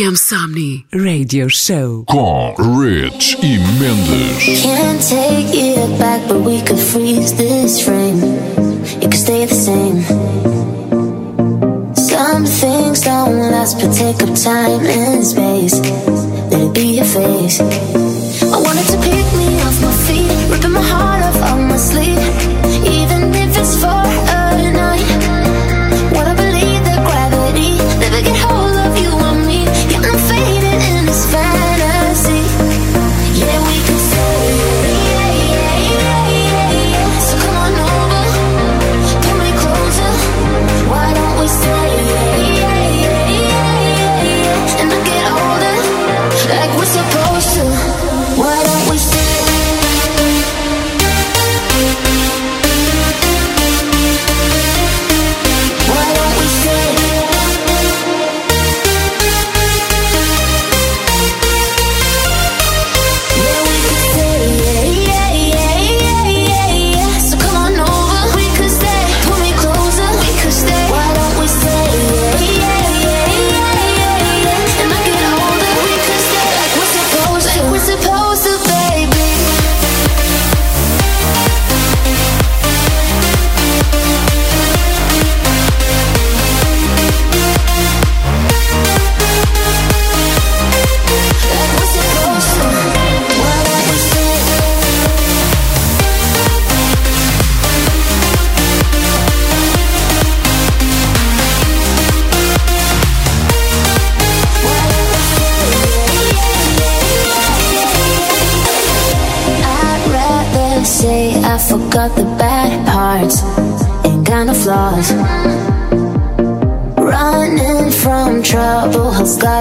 RFM Somni Radio Show com Rich e Mendes. Can't take it back, but we could freeze this frame. It could stay the same. Some things don't last, but take up time and space. Let it be your face I wanted to pick me off my feet, ripping my heart off on my sleeve, even if it's for.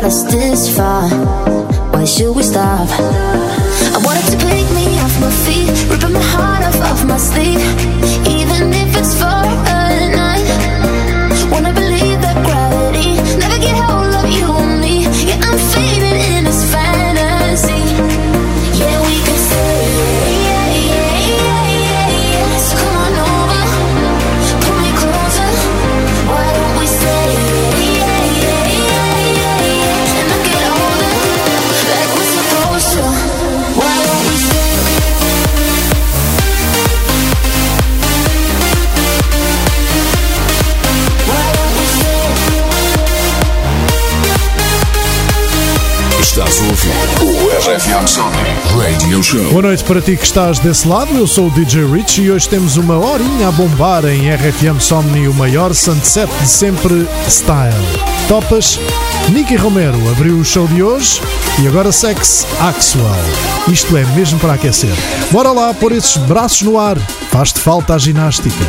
still Show. Boa noite para ti que estás desse lado. Eu sou o DJ Rich e hoje temos uma horinha a bombar em RFM Somni, o maior sunset de sempre style. Topas? Nicky Romero abriu o show de hoje e agora segue-se Axwell. Isto é mesmo para aquecer. Bora lá pôr esses braços no ar. Faz-te falta a ginástica.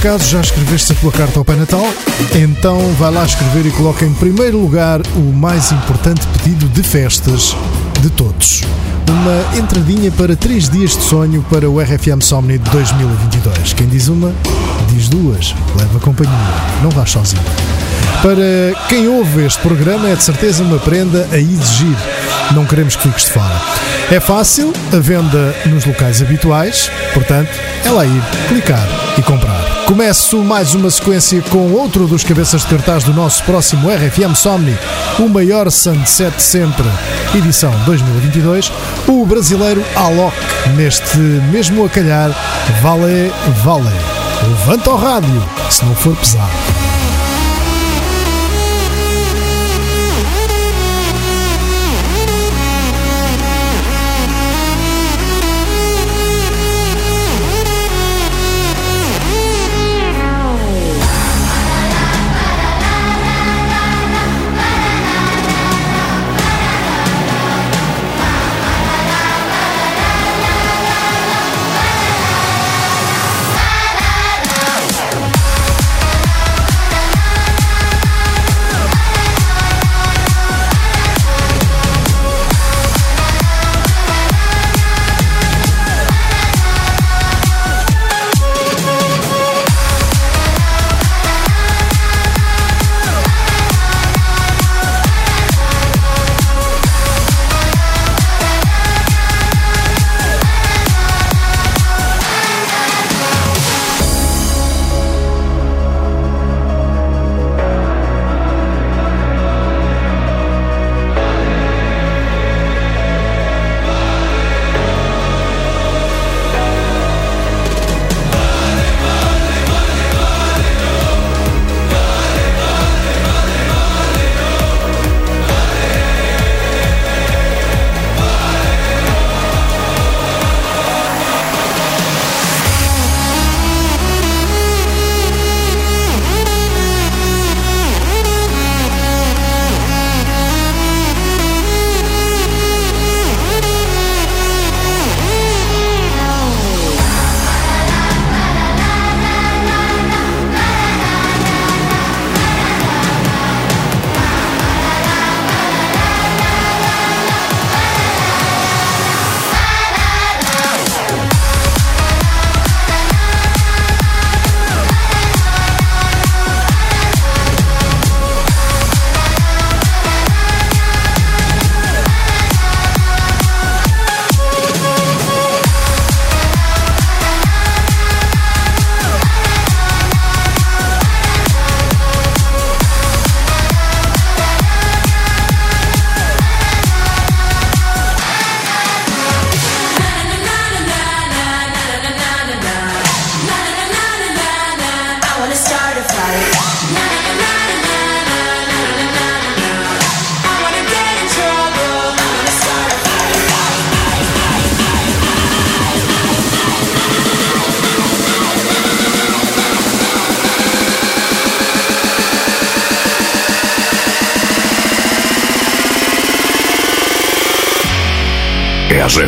Acaso já escreveste a tua carta ao Pai Natal? Então vai lá escrever e coloca em primeiro lugar o mais importante pedido de festas de todos. Uma entradinha para três dias de sonho para o RFM Somni de 2022. Quem diz uma, diz duas. Leva companhia, não vais sozinho. Para quem ouve este programa é de certeza uma prenda a exigir. Não queremos que fiques de fora. É fácil, a venda nos locais habituais, portanto, é lá ir, clicar e comprar. Começo mais uma sequência com outro dos cabeças de cartaz do nosso próximo RFM Somni, o maior sunset sempre, edição 2022, o brasileiro Alok, neste mesmo a calhar, Vale Vale. Levanta o rádio, se não for pesado.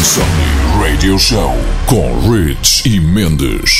Insomni Radio Show com Rich e Mendes.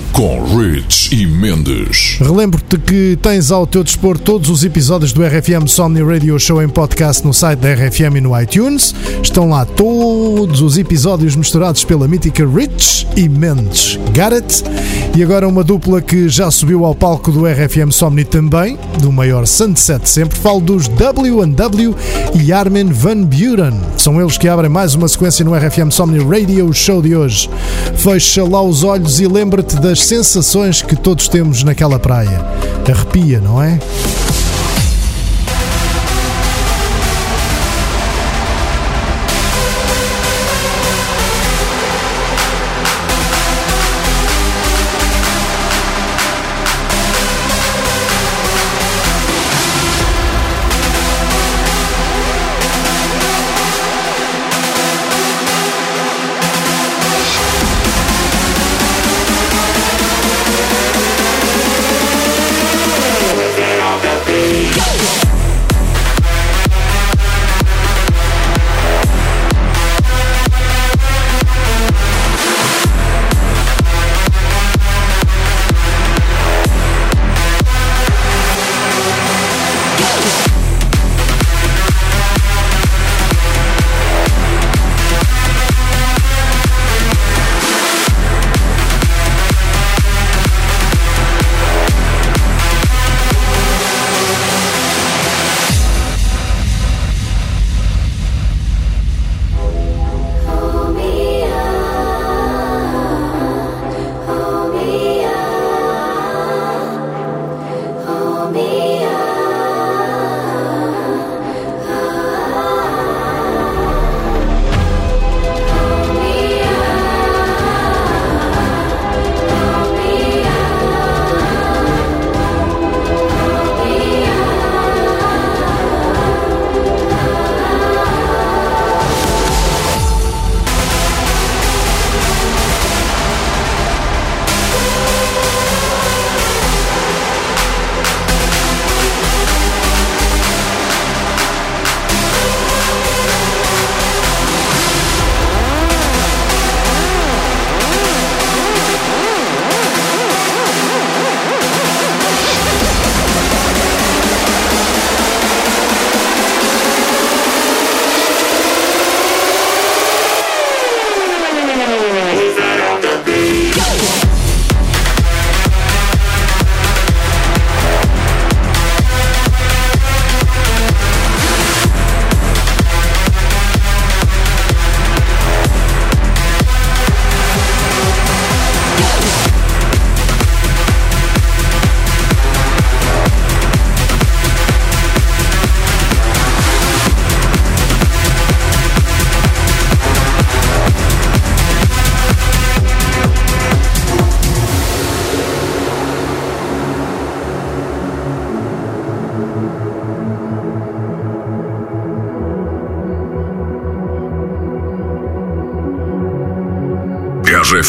com Rich e Mendes. Relembro-te que tens ao teu dispor todos os episódios do RFM Somni Radio Show em podcast no site da RFM e no iTunes. Estão lá todos os episódios misturados pela mítica Rich e Mendes. It? E agora uma dupla que já subiu ao palco do RFM Somni também, do maior Sunset sempre. Falo dos W&W e Armin Van Buren. São eles que abrem mais uma sequência no RFM Somni Radio Show de hoje. Fecha lá os olhos e lembra-te das sensações que todos temos naquela praia. Arrepia, não é?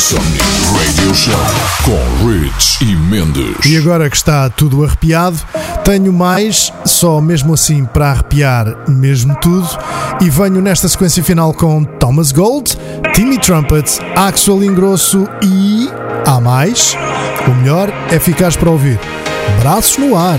Sunday Radio Show com Rich e Mendes. E agora que está tudo arrepiado, tenho mais, só mesmo assim para arrepiar mesmo tudo, e venho nesta sequência final com Thomas Gold, Timmy Trumpet, Axel Ingrosso e. Há mais? O melhor é ficares para ouvir. Braços no ar.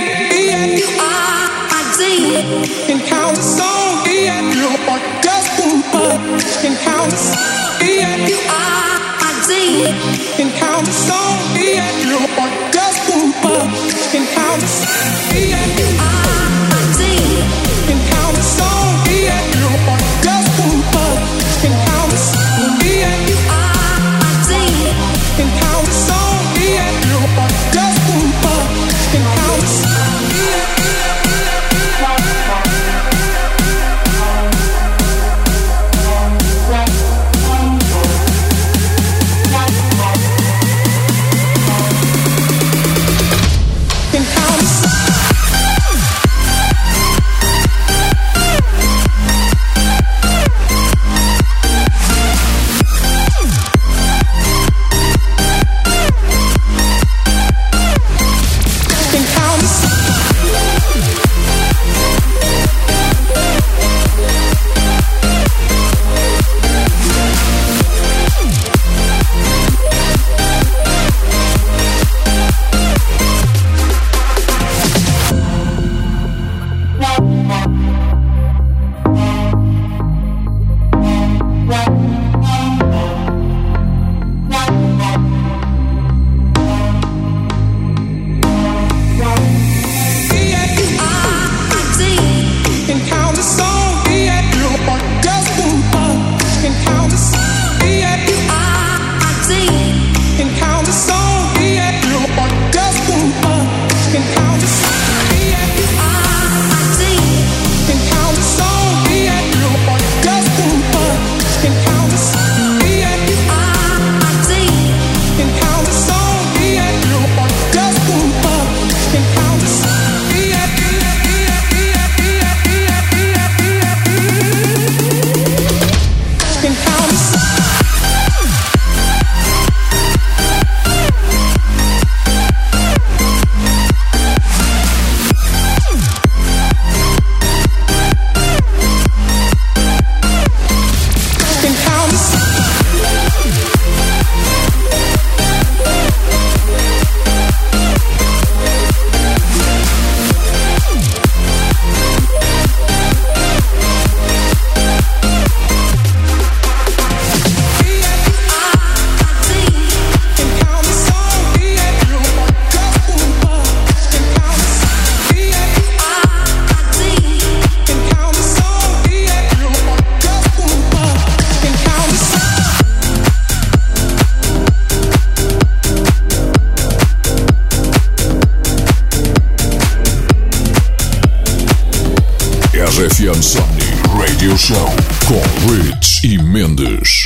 e Mendes.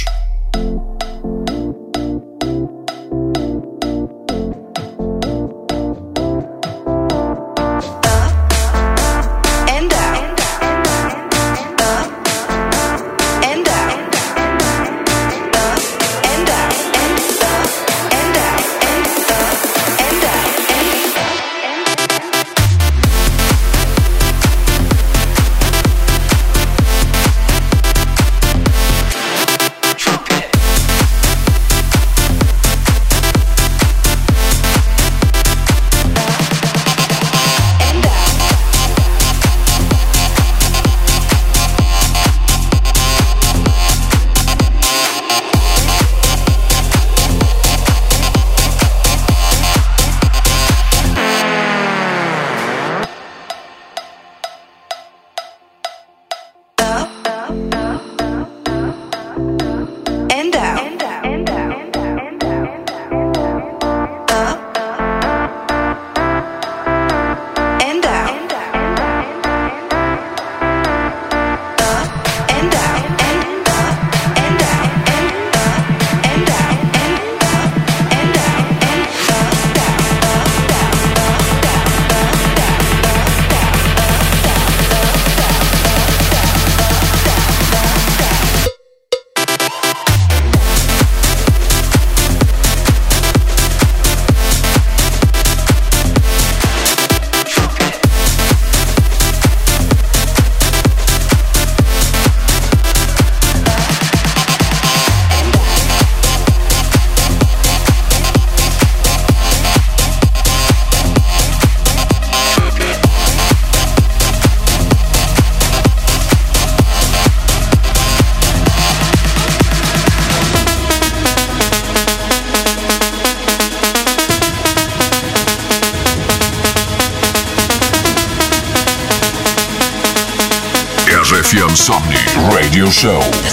Show.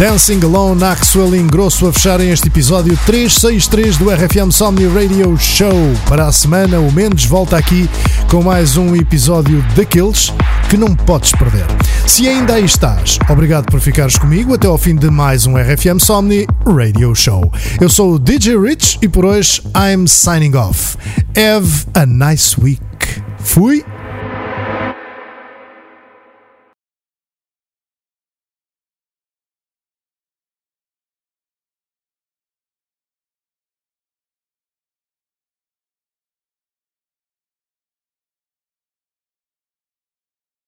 Dancing Alone, Axwell Ingrosso a fecharem este episódio 363 do RFM Somni Radio Show. Para a semana, o Mendes volta aqui com mais um episódio daqueles que não podes perder. Se ainda aí estás, obrigado por ficares comigo até ao fim de mais um RFM Somni Radio Show. Eu sou o DJ Rich e por hoje I'm signing off. Have a nice week. Fui!